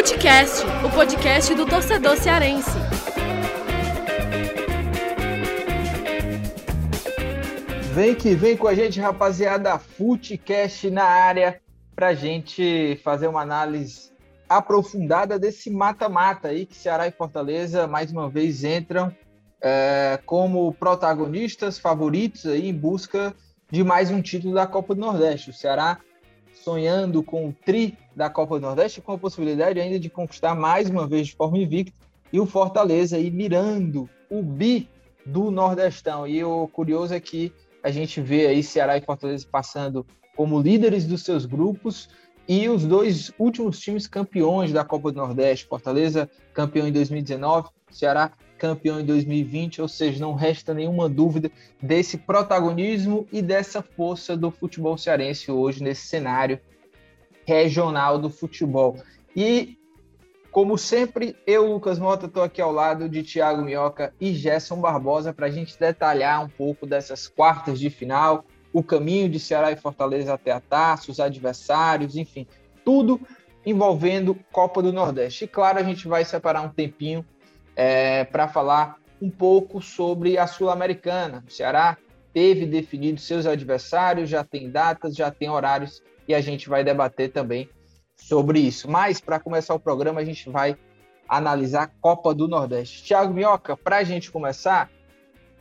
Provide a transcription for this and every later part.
Futecast, o podcast do torcedor cearense. Vem que vem com a gente, rapaziada. Futecast na área pra gente fazer uma análise aprofundada desse mata-mata aí que Ceará e Fortaleza mais uma vez entram é, como protagonistas favoritos aí em busca de mais um título da Copa do Nordeste. O Ceará sonhando com o tri da Copa do Nordeste, com a possibilidade ainda de conquistar mais uma vez de forma invicta, e o Fortaleza aí mirando o bi do Nordestão. E o curioso é que a gente vê aí Ceará e Fortaleza passando como líderes dos seus grupos e os dois últimos times campeões da Copa do Nordeste, Fortaleza campeão em 2019, Ceará campeão em 2020, ou seja, não resta nenhuma dúvida desse protagonismo e dessa força do futebol cearense hoje nesse cenário regional do futebol. E, como sempre, eu, Lucas Mota, estou aqui ao lado de Thiago Minhoca e Gerson Barbosa para a gente detalhar um pouco dessas quartas de final, o caminho de Ceará e Fortaleza até a taça, os adversários, enfim, tudo envolvendo Copa do Nordeste. E claro, a gente vai separar um tempinho é, para falar um pouco sobre a Sul-Americana. O Ceará teve definido seus adversários, já tem datas, já tem horários e a gente vai debater também sobre isso. Mas para começar o programa, a gente vai analisar a Copa do Nordeste. Thiago Minhoca, para a gente começar,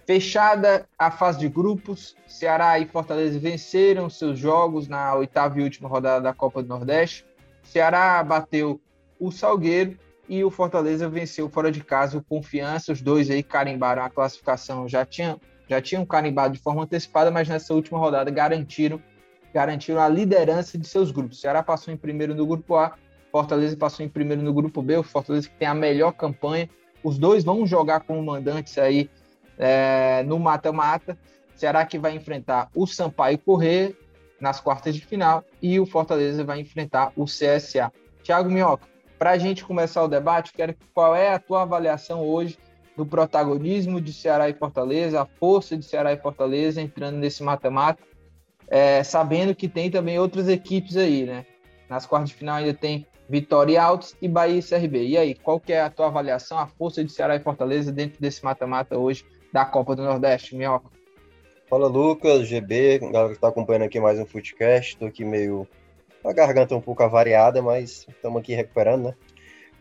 fechada a fase de grupos, Ceará e Fortaleza venceram seus jogos na oitava e última rodada da Copa do Nordeste. Ceará bateu o Salgueiro e o Fortaleza venceu fora de casa o Confiança. Os dois aí carimbaram a classificação, já tinham, já tinham carimbado de forma antecipada, mas nessa última rodada garantiram, garantiram a liderança de seus grupos. O Ceará passou em primeiro no grupo A, Fortaleza passou em primeiro no grupo B, o Fortaleza que tem a melhor campanha. Os dois vão jogar como mandantes aí é, no mata-mata. Ceará que vai enfrentar o Sampaio Correr nas quartas de final e o Fortaleza vai enfrentar o CSA. Thiago Minhoca, para a gente começar o debate, quero qual é a tua avaliação hoje do protagonismo de Ceará e Fortaleza, a força de Ceará e Fortaleza entrando nesse mata-mata, é, sabendo que tem também outras equipes aí, né? Nas quartas de final ainda tem Vitória e Altos e Bahia e CRB. E aí, qual que é a tua avaliação, a força de Ceará e Fortaleza dentro desse mata-mata hoje da Copa do Nordeste, Minhoca? Fala Lucas, GB, galera que está acompanhando aqui mais um Footcast, estou aqui meio a garganta um pouco avariada, mas estamos aqui recuperando, né?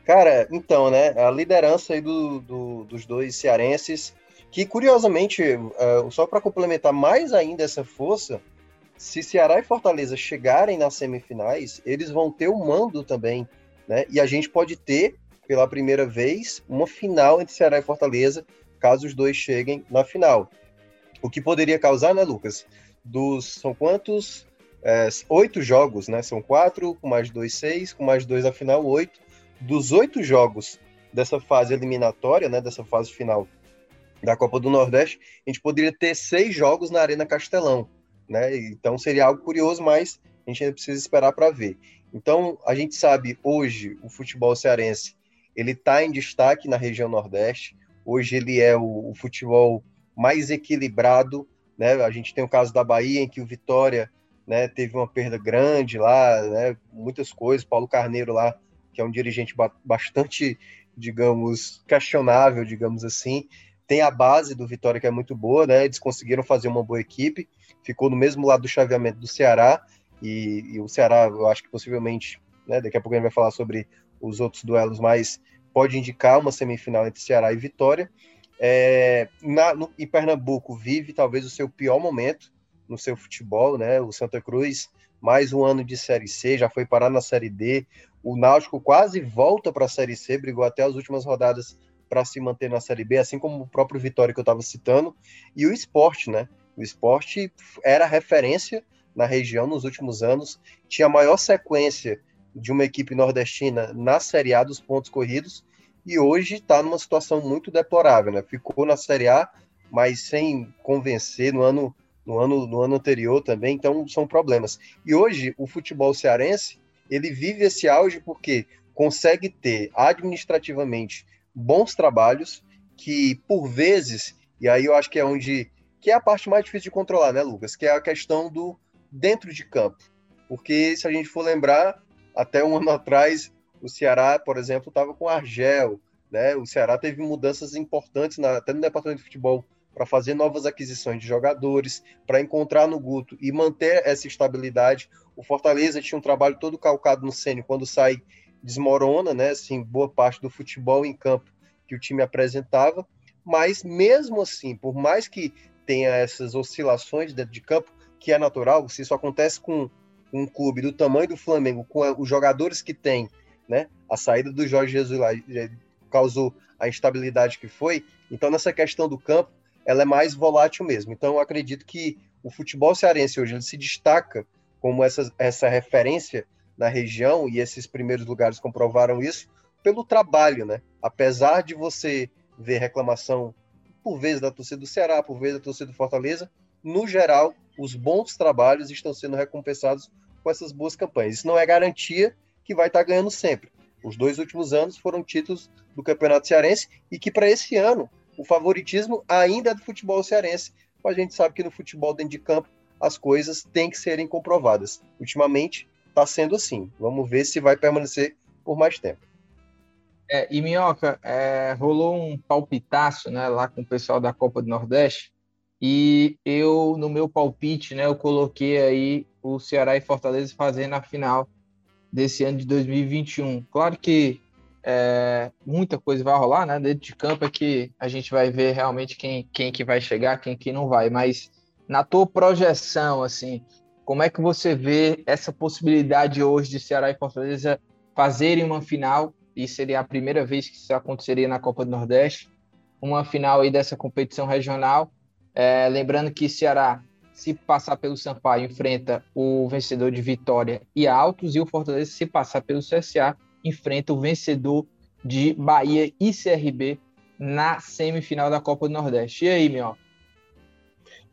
Cara, então, né, a liderança aí do, do dos dois cearenses, que curiosamente, uh, só para complementar mais ainda essa força, se Ceará e Fortaleza chegarem nas semifinais, eles vão ter o mando também, né? E a gente pode ter, pela primeira vez, uma final entre Ceará e Fortaleza, caso os dois cheguem na final. O que poderia causar, né, Lucas? Dos são quantos? É, oito jogos, né? São quatro, com mais dois, seis, com mais dois a final, oito. Dos oito jogos dessa fase eliminatória, né? Dessa fase final da Copa do Nordeste, a gente poderia ter seis jogos na Arena Castelão, né? Então seria algo curioso, mas a gente ainda precisa esperar para ver. Então a gente sabe hoje o futebol cearense ele está em destaque na região Nordeste. Hoje ele é o, o futebol mais equilibrado, né? A gente tem o caso da Bahia em que o Vitória né, teve uma perda grande lá, né, muitas coisas. Paulo Carneiro lá, que é um dirigente bastante, digamos, questionável, digamos assim. Tem a base do Vitória que é muito boa, né? Eles conseguiram fazer uma boa equipe, ficou no mesmo lado do chaveamento do Ceará e, e o Ceará, eu acho que possivelmente, né, daqui a pouco a gente vai falar sobre os outros duelos, mas pode indicar uma semifinal entre Ceará e Vitória. É, na, no, em Pernambuco vive talvez o seu pior momento, no seu futebol, né? O Santa Cruz, mais um ano de Série C, já foi parar na Série D. O Náutico quase volta para a Série C, brigou até as últimas rodadas para se manter na Série B, assim como o próprio Vitória que eu estava citando. E o esporte, né? O esporte era referência na região nos últimos anos, tinha a maior sequência de uma equipe nordestina na Série A dos pontos corridos, e hoje está numa situação muito deplorável, né? Ficou na Série A, mas sem convencer no ano no ano, no ano anterior também, então são problemas. E hoje o futebol cearense ele vive esse auge porque consegue ter administrativamente bons trabalhos que por vezes e aí eu acho que é onde que é a parte mais difícil de controlar, né, Lucas? Que é a questão do dentro de campo, porque se a gente for lembrar até um ano atrás o Ceará, por exemplo, estava com Argel, né? O Ceará teve mudanças importantes na, até no departamento de futebol para fazer novas aquisições de jogadores, para encontrar no Guto e manter essa estabilidade. O Fortaleza tinha um trabalho todo calcado no Sênio, quando sai desmorona, né? Assim, boa parte do futebol em campo que o time apresentava, mas mesmo assim, por mais que tenha essas oscilações dentro de campo, que é natural, se isso acontece com um clube do tamanho do Flamengo, com os jogadores que tem, né? A saída do Jorge Jesus lá causou a instabilidade que foi. Então, nessa questão do campo, ela é mais volátil mesmo. Então, acredito que o futebol cearense hoje ele se destaca como essa, essa referência na região, e esses primeiros lugares comprovaram isso, pelo trabalho, né? Apesar de você ver reclamação, por vezes, da torcida do Ceará, por vezes da torcida do Fortaleza, no geral, os bons trabalhos estão sendo recompensados com essas boas campanhas. Isso não é garantia que vai estar ganhando sempre. Os dois últimos anos foram títulos do Campeonato Cearense e que para esse ano o favoritismo ainda é do futebol cearense. Mas a gente sabe que no futebol dentro de campo as coisas têm que serem comprovadas. Ultimamente está sendo assim. Vamos ver se vai permanecer por mais tempo. É, e Minhoca, é, rolou um palpitaço né, lá com o pessoal da Copa do Nordeste e eu, no meu palpite, né, eu coloquei aí o Ceará e Fortaleza fazendo a final desse ano de 2021. Claro que é, muita coisa vai rolar, né? Dentro de campo é que a gente vai ver realmente quem, quem que vai chegar, quem que não vai. Mas na tua projeção, assim, como é que você vê essa possibilidade hoje de Ceará e Fortaleza fazerem uma final? E seria a primeira vez que isso aconteceria na Copa do Nordeste, uma final aí dessa competição regional. É, lembrando que Ceará se passar pelo Sampaio, enfrenta o vencedor de Vitória e Altos, e o Fortaleza, se passar pelo CSA, enfrenta o vencedor de Bahia e CRB na semifinal da Copa do Nordeste. E aí, meu?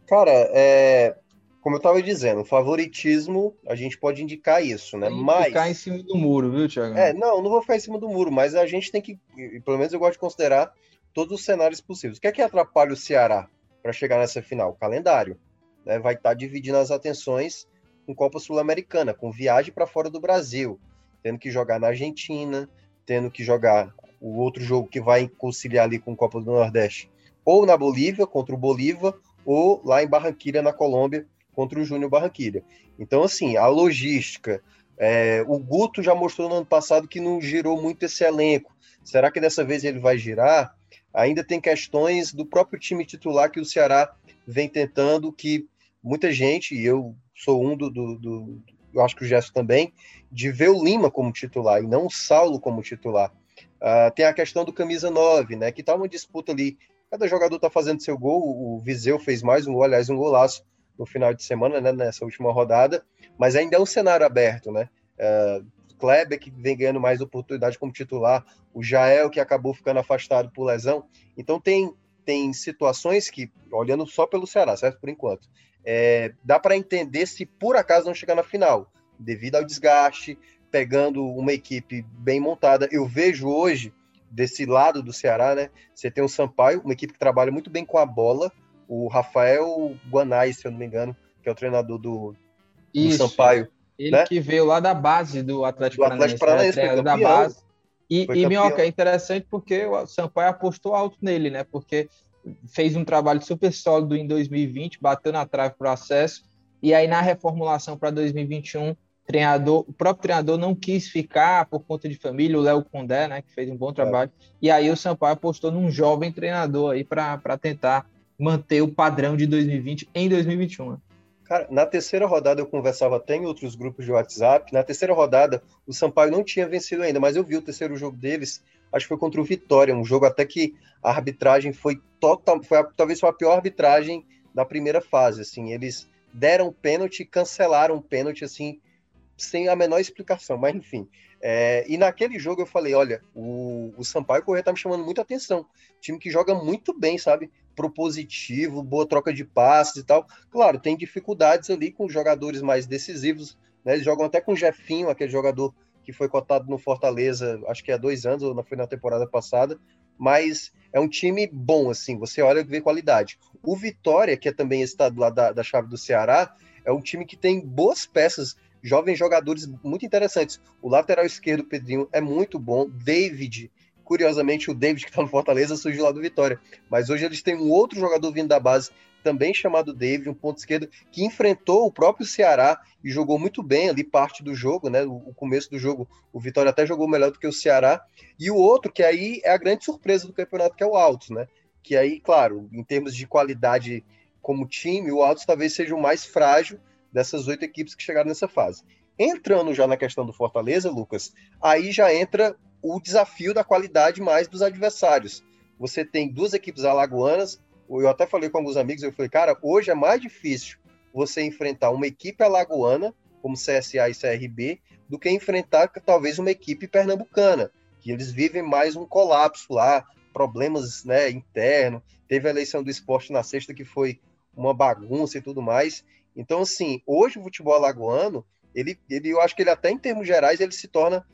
Cara, é, como eu estava dizendo, o favoritismo, a gente pode indicar isso, né? Tem mas ficar em cima do muro, viu, Thiago? É, não, não vou ficar em cima do muro, mas a gente tem que, pelo menos eu gosto de considerar todos os cenários possíveis. O que é que atrapalha o Ceará para chegar nessa final? O calendário né, vai estar tá dividindo as atenções com Copa Sul-Americana, com viagem para fora do Brasil, tendo que jogar na Argentina, tendo que jogar o outro jogo que vai conciliar ali com Copa do Nordeste, ou na Bolívia, contra o Bolívar, ou lá em Barranquilha, na Colômbia, contra o Júnior Barranquilha. Então, assim, a logística. É, o Guto já mostrou no ano passado que não girou muito esse elenco. Será que dessa vez ele vai girar? Ainda tem questões do próprio time titular que o Ceará vem tentando, que muita gente, e eu sou um do, do, do eu acho que o Gerson também, de ver o Lima como titular e não o Saulo como titular. Uh, tem a questão do camisa 9, né? Que tá uma disputa ali. Cada jogador tá fazendo seu gol. O Viseu fez mais um gol, aliás, um golaço no final de semana, né? Nessa última rodada. Mas ainda é um cenário aberto, né? Uh, Kleber, que vem ganhando mais oportunidade como titular. O Jael, que acabou ficando afastado por lesão. Então tem, tem situações que, olhando só pelo Ceará, certo? Por enquanto, é, dá para entender se por acaso não chegar na final, devido ao desgaste, pegando uma equipe bem montada. Eu vejo hoje, desse lado do Ceará, né? Você tem o Sampaio, uma equipe que trabalha muito bem com a bola, o Rafael Guanais, se eu não me engano, que é o treinador do, do Sampaio. Ele né? que veio lá da base do Atlético, do Atlético Paranaense, né? da base. E, e Minhoca, é interessante porque o Sampaio apostou alto nele, né? Porque fez um trabalho super sólido em 2020, bateu na trave para o acesso, e aí na reformulação para 2021, treinador, o próprio treinador não quis ficar por conta de família, o Léo Condé, né, que fez um bom trabalho, é. e aí o Sampaio apostou num jovem treinador aí para tentar manter o padrão de 2020 em 2021. Cara, na terceira rodada eu conversava até em outros grupos de WhatsApp. Na terceira rodada, o Sampaio não tinha vencido ainda, mas eu vi o terceiro jogo deles acho que foi contra o Vitória, um jogo até que a arbitragem foi total, foi a, talvez foi a pior arbitragem da primeira fase, assim, eles deram pênalti cancelaram pênalti, assim, sem a menor explicação, mas enfim. É, e naquele jogo eu falei, olha, o, o Sampaio Corrêa tá me chamando muita atenção, time que joga muito bem, sabe, propositivo, boa troca de passes e tal, claro, tem dificuldades ali com jogadores mais decisivos, né, eles jogam até com o Jefinho, aquele jogador que foi cotado no Fortaleza, acho que há dois anos, ou foi na temporada passada, mas é um time bom, assim, você olha e vê qualidade. O Vitória, que é também estado lá da, da chave do Ceará, é um time que tem boas peças jovens jogadores muito interessantes. O lateral esquerdo, Pedrinho, é muito bom. David, curiosamente, o David que está no Fortaleza surgiu lá do Vitória. Mas hoje eles têm um outro jogador vindo da base, também chamado David, um ponto esquerdo, que enfrentou o próprio Ceará e jogou muito bem ali parte do jogo, né? O, começo do jogo, o Vitória até jogou melhor do que o Ceará. E o outro, que aí é a grande surpresa do campeonato, que é o Altos, né? Que aí, claro, em termos de qualidade como time, o Altos talvez seja o mais frágil dessas oito equipes que chegaram nessa fase. Entrando já na questão do Fortaleza, Lucas, aí já entra o desafio da qualidade mais dos adversários. Você tem duas equipes alagoanas, eu até falei com alguns amigos, eu falei, cara, hoje é mais difícil você enfrentar uma equipe alagoana, como CSA e CRB, do que enfrentar talvez uma equipe pernambucana, que eles vivem mais um colapso lá, problemas né, internos. Teve a eleição do esporte na sexta, que foi uma bagunça e tudo mais. Então, assim, hoje o futebol alagoano, ele, ele, eu acho que ele até em termos gerais, ele se torna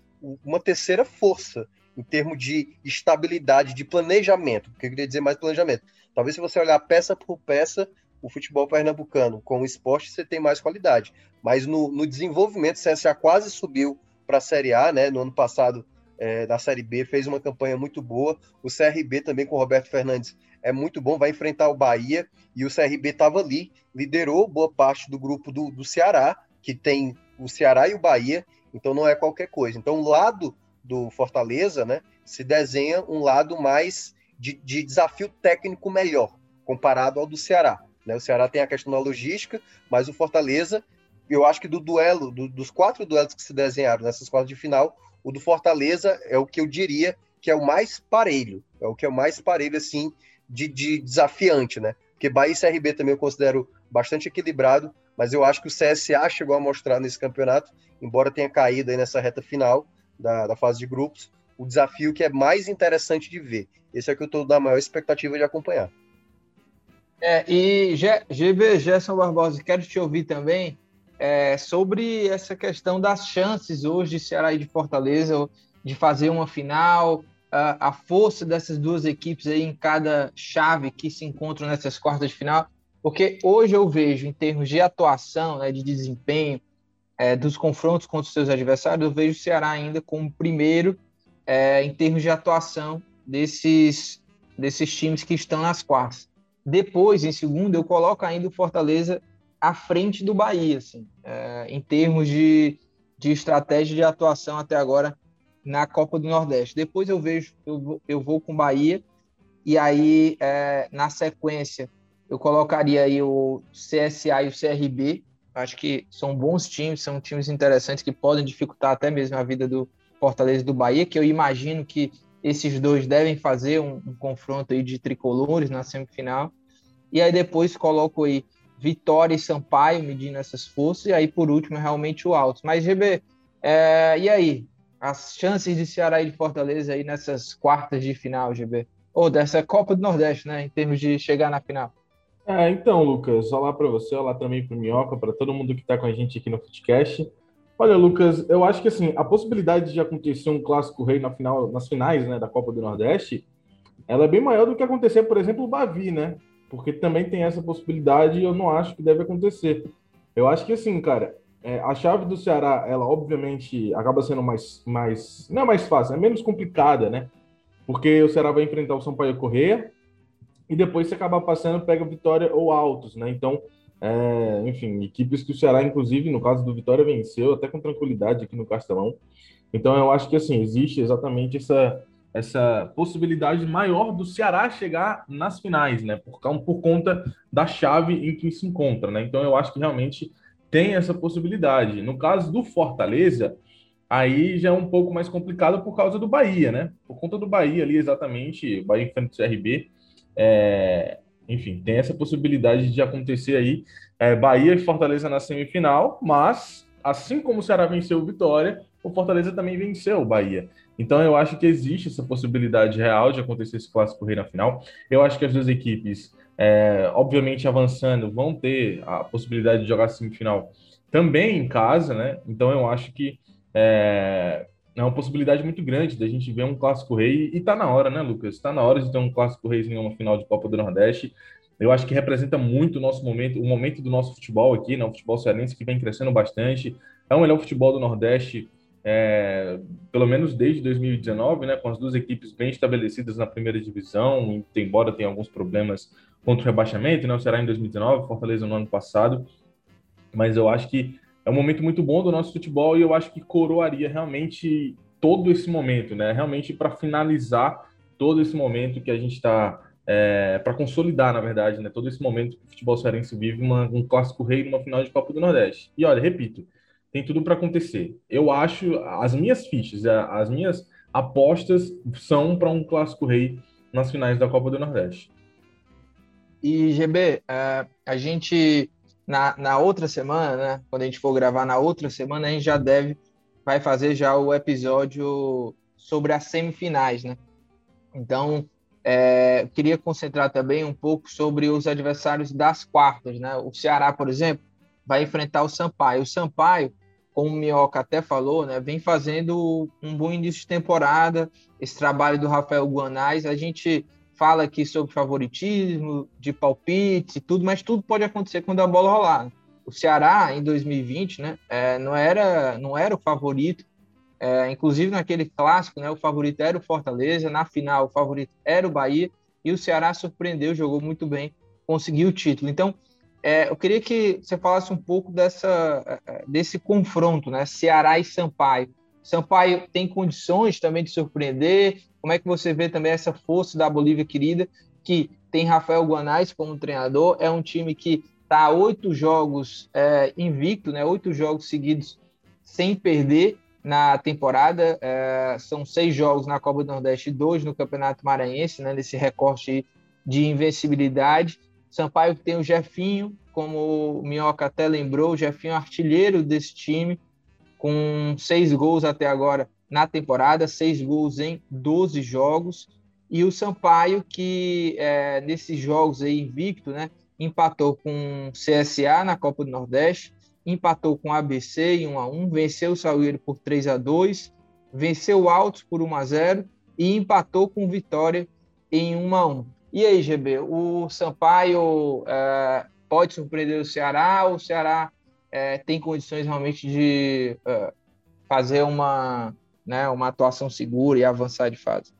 uma terceira força em termos de estabilidade, de planejamento, porque eu queria dizer mais planejamento. Talvez se você olhar peça por peça, o futebol pernambucano com o esporte você tem mais qualidade. Mas no, no desenvolvimento, o CSA quase subiu para a Série A, né? No ano passado, é, na Série B, fez uma campanha muito boa. O CRB também com o Roberto Fernandes é muito bom, vai enfrentar o Bahia e o CRB estava ali, liderou boa parte do grupo do, do Ceará, que tem o Ceará e o Bahia, então não é qualquer coisa. Então, o lado do Fortaleza, né, se desenha um lado mais de, de desafio técnico melhor, comparado ao do Ceará. Né? O Ceará tem a questão da logística, mas o Fortaleza, eu acho que do duelo, do, dos quatro duelos que se desenharam nessas quartas de final, o do Fortaleza é o que eu diria que é o mais parelho, é o que é o mais parelho, assim, de, de desafiante, né? Porque Bahia e CRB também eu considero bastante equilibrado, mas eu acho que o CSA chegou a mostrar nesse campeonato, embora tenha caído aí nessa reta final da, da fase de grupos, o desafio que é mais interessante de ver. Esse é o que eu estou da maior expectativa de acompanhar. É, e GB Gerson Barbosa, quero te ouvir também é, sobre essa questão das chances hoje de Ceará e de Fortaleza de fazer uma final, a, a força dessas duas equipes aí em cada chave que se encontram nessas quartas de final, porque hoje eu vejo, em termos de atuação, né, de desempenho, é, dos confrontos contra os seus adversários, eu vejo o Ceará ainda como primeiro é, em termos de atuação desses, desses times que estão nas quartas. Depois, em segundo, eu coloco ainda o Fortaleza à frente do Bahia, assim, é, em termos de, de estratégia de atuação até agora na Copa do Nordeste. Depois eu vejo, eu eu vou com Bahia, e aí é, na sequência eu colocaria aí o CSA e o CRB. Acho que são bons times, são times interessantes que podem dificultar até mesmo a vida do Fortaleza e do Bahia, que eu imagino que esses dois devem fazer um, um confronto aí de tricolores na semifinal. E aí depois coloco aí Vitória e Sampaio medindo essas forças, e aí por último realmente o Altos. Mas, GB, é, e aí? as chances de Ceará e de Fortaleza aí nessas quartas de final, GB? Ou dessa Copa do Nordeste, né? Em termos de chegar na final. É, então, Lucas, olá para você, olá também para o Minhoca, para todo mundo que está com a gente aqui no Footcast. Olha, Lucas, eu acho que assim, a possibilidade de acontecer um clássico rei na final, nas finais né, da Copa do Nordeste, ela é bem maior do que acontecer, por exemplo, o Bavi, né? Porque também tem essa possibilidade e eu não acho que deve acontecer. Eu acho que assim, cara, é, a chave do Ceará, ela obviamente acaba sendo mais, mais. Não é mais fácil, é menos complicada, né? Porque o Ceará vai enfrentar o Sampaio Correia e depois se acabar passando, pega Vitória ou Altos, né? Então, é, enfim, equipes que o Ceará, inclusive, no caso do Vitória, venceu até com tranquilidade aqui no Castelão. Então, eu acho que assim, existe exatamente essa, essa possibilidade maior do Ceará chegar nas finais, né? Por, por conta da chave em que se encontra, né? Então, eu acho que realmente tem essa possibilidade. No caso do Fortaleza, aí já é um pouco mais complicado por causa do Bahia, né? Por conta do Bahia ali, exatamente, Bahia enfrenta o CRB. É, enfim, tem essa possibilidade de acontecer aí é, Bahia e Fortaleza na semifinal, mas assim como o Ceará venceu o Vitória, o Fortaleza também venceu o Bahia. Então eu acho que existe essa possibilidade real de acontecer esse clássico rei na final. Eu acho que as duas equipes é, obviamente avançando, vão ter a possibilidade de jogar semifinal também em casa, né? Então eu acho que é, é uma possibilidade muito grande da gente ver um clássico rei e tá na hora, né, Lucas? Tá na hora de ter um clássico rei em uma final de Copa do Nordeste. Eu acho que representa muito o nosso momento, o momento do nosso futebol aqui, né? O futebol cearense que vem crescendo bastante. é o melhor futebol do Nordeste, é, pelo menos desde 2019, né, com as duas equipes bem estabelecidas na primeira divisão, embora tenha alguns problemas contra o rebaixamento, né, o Ceará em 2019, Fortaleza no ano passado, mas eu acho que é um momento muito bom do nosso futebol e eu acho que coroaria realmente todo esse momento, né, realmente para finalizar todo esse momento que a gente está é, para consolidar, na verdade, né, todo esse momento que o futebol cearense vive uma, um clássico rei numa final de Copa do Nordeste. E olha, repito, tem tudo para acontecer. Eu acho, as minhas fichas, as minhas apostas são para um clássico rei nas finais da Copa do Nordeste. E GB, é, a gente na, na outra semana, né, quando a gente for gravar na outra semana, a gente já deve vai fazer já o episódio sobre as semifinais, né? Então, é, queria concentrar também um pouco sobre os adversários das quartas, né? O Ceará, por exemplo, vai enfrentar o Sampaio. O Sampaio como o Minhoca até falou, né, vem fazendo um bom início de temporada, esse trabalho do Rafael Guanais, a gente fala aqui sobre favoritismo, de palpite tudo, mas tudo pode acontecer quando a bola rolar. O Ceará, em 2020, né, é, não, era, não era o favorito, é, inclusive naquele clássico, né, o favorito era o Fortaleza, na final o favorito era o Bahia, e o Ceará surpreendeu, jogou muito bem, conseguiu o título. Então, é, eu queria que você falasse um pouco dessa, é, é, desse confronto, né? Ceará e Sampaio. Sampaio tem condições também de surpreender. Como é que você vê também essa força da Bolívia querida, que tem Rafael Guanais como treinador? É um time que está oito jogos é, invicto, né? Oito jogos seguidos sem perder na temporada. É, são seis jogos na Copa do Nordeste, dois no Campeonato Maranhense, né? Nesse recorte de invencibilidade Sampaio tem o Jefinho, como o Minhoca até lembrou, o Jefinho é artilheiro desse time, com seis gols até agora na temporada, seis gols em 12 jogos. E o Sampaio, que é, nesses jogos aí invicto, né, empatou com CSA na Copa do Nordeste, empatou com ABC em 1 a 1 venceu o Salgueiro por 3 a 2 venceu o Altos por 1 a 0 e empatou com Vitória em 1 a 1 e aí, GB, o Sampaio é, pode surpreender o Ceará ou o Ceará é, tem condições realmente de é, fazer uma, né, uma atuação segura e avançar de fase?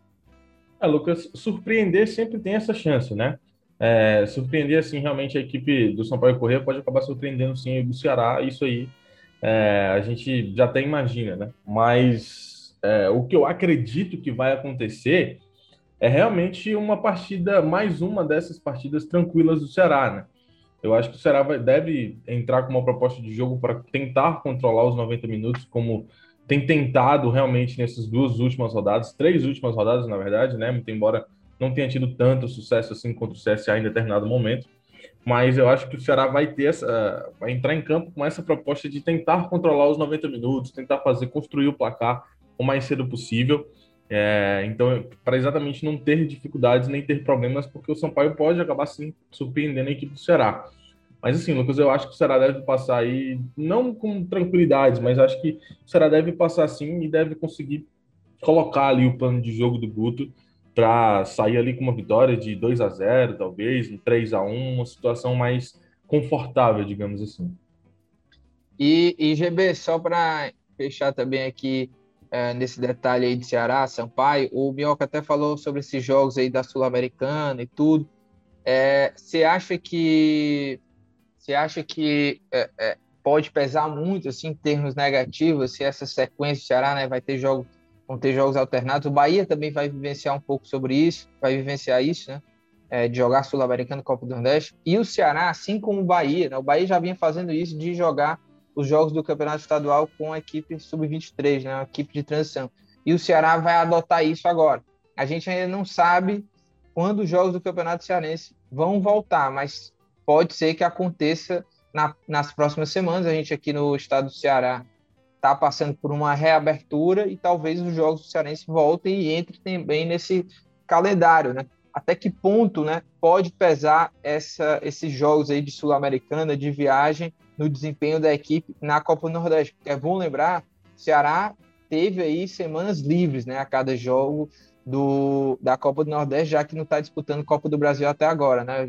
É, Lucas, surpreender sempre tem essa chance, né? É, surpreender, assim, realmente a equipe do Sampaio Corrêa pode acabar surpreendendo, sim, o Ceará, isso aí é, a gente já até imagina, né? Mas é, o que eu acredito que vai acontecer é realmente uma partida, mais uma dessas partidas tranquilas do Ceará, né? Eu acho que o Ceará vai, deve entrar com uma proposta de jogo para tentar controlar os 90 minutos, como tem tentado realmente nessas duas últimas rodadas, três últimas rodadas, na verdade, né? Muito embora não tenha tido tanto sucesso assim contra o CSA em determinado momento. Mas eu acho que o Ceará vai ter essa, vai entrar em campo com essa proposta de tentar controlar os 90 minutos, tentar fazer construir o placar o mais cedo possível. É, então, para exatamente não ter dificuldades nem ter problemas, porque o Sampaio pode acabar sim surpreendendo a equipe do Ceará. Mas assim, Lucas, eu acho que o Ceará deve passar aí, não com tranquilidade, mas acho que o Ceará deve passar sim e deve conseguir colocar ali o plano de jogo do Guto para sair ali com uma vitória de 2 a 0 talvez, um 3 a 1 uma situação mais confortável, digamos assim. E, e GB, só para fechar também aqui é, nesse detalhe aí de Ceará, Sampaio, o Minhoca até falou sobre esses jogos aí da Sul-Americana e tudo. É, você acha que você acha que é, é, pode pesar muito assim em termos negativos se essa sequência do Ceará né, vai ter jogos vão ter jogos alternados. O Bahia também vai vivenciar um pouco sobre isso, vai vivenciar isso, né? É, de jogar Sul-Americano, Copa do Nordeste. E o Ceará, assim como o Bahia, né, o Bahia já vinha fazendo isso de jogar os jogos do Campeonato Estadual com a equipe sub-23, né, a equipe de transição. E o Ceará vai adotar isso agora. A gente ainda não sabe quando os jogos do Campeonato Cearense vão voltar, mas pode ser que aconteça na, nas próximas semanas. A gente aqui no estado do Ceará está passando por uma reabertura e talvez os jogos do Cearense voltem e entrem também nesse calendário, né? Até que ponto, né, pode pesar essa, esses jogos aí de sul-americana, de viagem, no desempenho da equipe na Copa do Nordeste. É bom lembrar, Ceará teve aí semanas livres, né, a cada jogo do, da Copa do Nordeste, já que não está disputando Copa do Brasil até agora, né,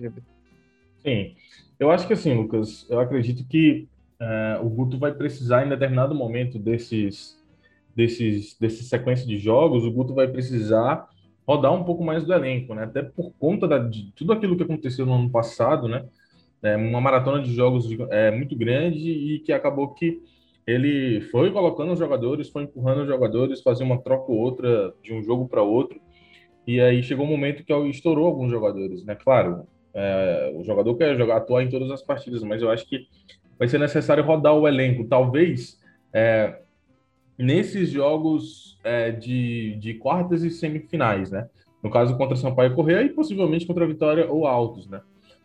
Sim, eu acho que assim, Lucas, eu acredito que é, o Guto vai precisar, em determinado momento desses, desses, desses sequência de jogos, o Guto vai precisar rodar um pouco mais do elenco, né? Até por conta da, de tudo aquilo que aconteceu no ano passado, né? É uma maratona de jogos é, muito grande e que acabou que ele foi colocando os jogadores, foi empurrando os jogadores, fazia uma troca ou outra de um jogo para outro. E aí chegou um momento que estourou alguns jogadores, né? Claro, é, o jogador quer jogar, atuar em todas as partidas, mas eu acho que vai ser necessário rodar o elenco. Talvez é, nesses jogos é, de, de quartas e semifinais, né? No caso, contra Sampaio Correia e possivelmente contra Vitória ou Altos, né?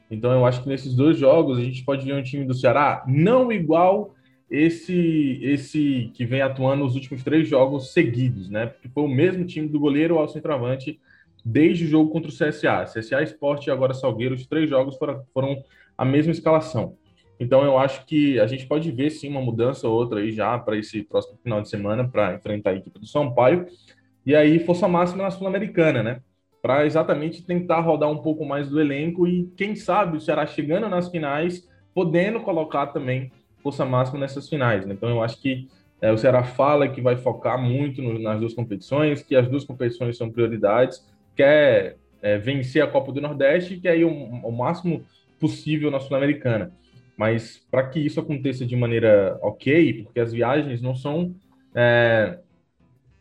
Então, eu acho que nesses dois jogos a gente pode ver um time do Ceará não igual esse esse que vem atuando nos últimos três jogos seguidos, né? Porque foi o mesmo time do goleiro ao centroavante desde o jogo contra o CSA. CSA Esporte e agora Salgueiro, os três jogos foram, foram a mesma escalação. Então eu acho que a gente pode ver sim uma mudança ou outra aí já para esse próximo final de semana para enfrentar a equipe do Sampaio. E aí força máxima na Sul-Americana, né? Para exatamente tentar rodar um pouco mais do elenco e quem sabe o Ceará chegando nas finais, podendo colocar também força máxima nessas finais. Né? Então eu acho que é, o Ceará fala que vai focar muito no, nas duas competições, que as duas competições são prioridades, quer é, vencer a Copa do Nordeste e quer ir o, o máximo possível na Sul-Americana. Mas para que isso aconteça de maneira ok, porque as viagens não são. É,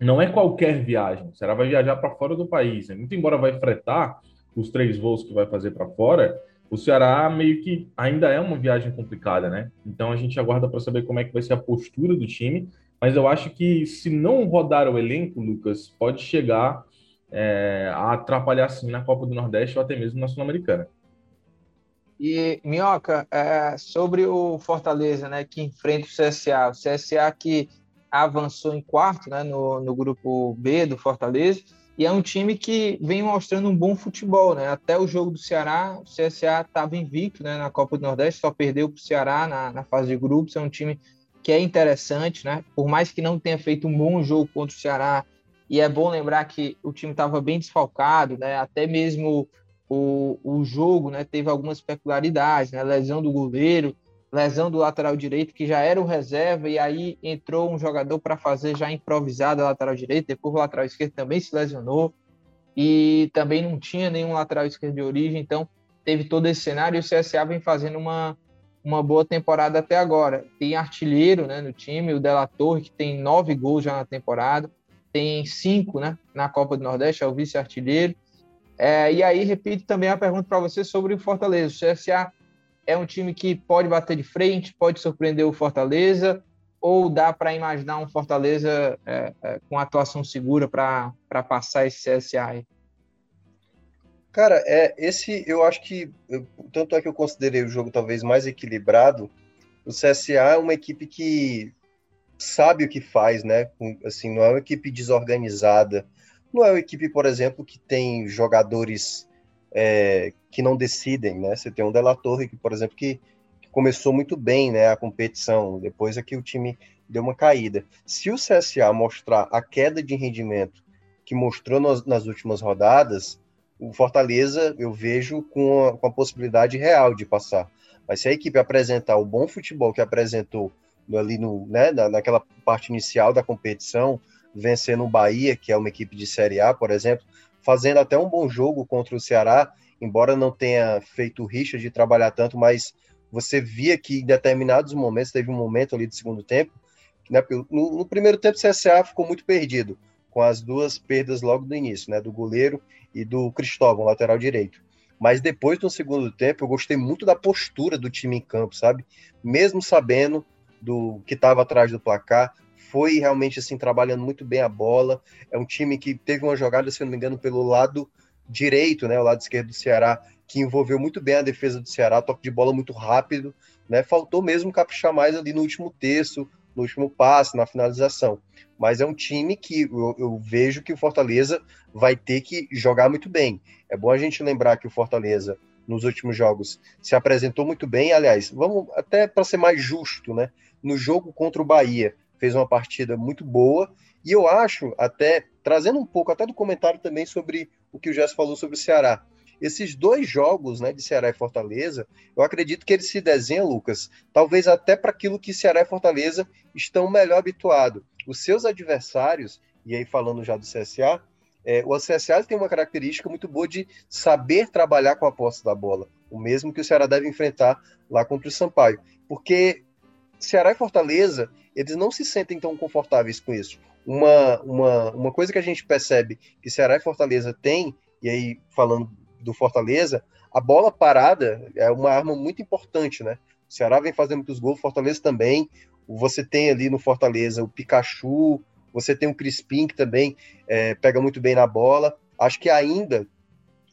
não é qualquer viagem. Será vai viajar para fora do país. Né? Muito embora vai fretar os três voos que vai fazer para fora, o Ceará meio que ainda é uma viagem complicada, né? Então a gente aguarda para saber como é que vai ser a postura do time. Mas eu acho que se não rodar o elenco, Lucas, pode chegar é, a atrapalhar sim na Copa do Nordeste ou até mesmo na Sul-Americana. E, Minhoca, é, sobre o Fortaleza, né, que enfrenta o CSA, o CSA que avançou em quarto né, no, no grupo B do Fortaleza, e é um time que vem mostrando um bom futebol, né? Até o jogo do Ceará, o CSA estava invicto né, na Copa do Nordeste, só perdeu para o Ceará na, na fase de grupos. É um time que é interessante, né? Por mais que não tenha feito um bom jogo contra o Ceará, e é bom lembrar que o time estava bem desfalcado, né? Até mesmo o, o jogo né, teve algumas peculiaridades, né? Lesão do goleiro, lesão do lateral direito, que já era o reserva, e aí entrou um jogador para fazer já improvisado a lateral direito, depois o lateral esquerdo também se lesionou, e também não tinha nenhum lateral esquerdo de origem, então teve todo esse cenário, e o CSA vem fazendo uma, uma boa temporada até agora. Tem artilheiro né, no time, o Della Torre, que tem nove gols já na temporada, tem cinco né, na Copa do Nordeste, é o vice-artilheiro, é, e aí, repito também a pergunta para você sobre o Fortaleza. O CSA é um time que pode bater de frente, pode surpreender o Fortaleza, ou dá para imaginar um Fortaleza é, é, com atuação segura para passar esse CSA aí? Cara, é, esse eu acho que, eu, tanto é que eu considerei o jogo talvez mais equilibrado, o CSA é uma equipe que sabe o que faz, né? Assim, não é uma equipe desorganizada, não é uma equipe, por exemplo, que tem jogadores é, que não decidem, né? Você tem um Della Torre, que, por exemplo, que, que, começou muito bem né, a competição, depois é que o time deu uma caída. Se o CSA mostrar a queda de rendimento que mostrou nas, nas últimas rodadas, o Fortaleza eu vejo com a, com a possibilidade real de passar. Mas se a equipe apresentar o bom futebol que apresentou ali no, né, naquela parte inicial da competição, vencendo o Bahia, que é uma equipe de Série A, por exemplo, fazendo até um bom jogo contra o Ceará, embora não tenha feito rixa de trabalhar tanto, mas você via que em determinados momentos, teve um momento ali do segundo tempo, né, no, no, primeiro tempo o CSA ficou muito perdido, com as duas perdas logo do início, né, do goleiro e do Cristóvão, lateral direito. Mas depois do segundo tempo, eu gostei muito da postura do time em campo, sabe? Mesmo sabendo do que estava atrás do placar, foi realmente assim trabalhando muito bem a bola. É um time que teve uma jogada, se não me engano, pelo lado direito, né, o lado esquerdo do Ceará, que envolveu muito bem a defesa do Ceará, toque de bola muito rápido, né? Faltou mesmo caprichar mais ali no último terço, no último passe, na finalização. Mas é um time que eu, eu, vejo que o Fortaleza vai ter que jogar muito bem. É bom a gente lembrar que o Fortaleza, nos últimos jogos, se apresentou muito bem. Aliás, vamos até para ser mais justo, né? No jogo contra o Bahia, fez uma partida muito boa. E eu acho, até trazendo um pouco até do comentário também sobre o que o Jess falou sobre o Ceará, esses dois jogos, né, de Ceará e Fortaleza, eu acredito que eles se desenham, Lucas, talvez até para aquilo que Ceará e Fortaleza estão melhor habituados. Os seus adversários, e aí falando já do CSA, é, o CSA tem uma característica muito boa de saber trabalhar com a posse da bola, o mesmo que o Ceará deve enfrentar lá contra o Sampaio, porque Ceará e Fortaleza, eles não se sentem tão confortáveis com isso. Uma, uma, uma coisa que a gente percebe que Ceará e Fortaleza têm, e aí falando do Fortaleza, a bola parada é uma arma muito importante, né? O Ceará vem fazendo muitos gols, Fortaleza também. Você tem ali no Fortaleza o Pikachu, você tem o Crispim que também é, pega muito bem na bola. Acho que ainda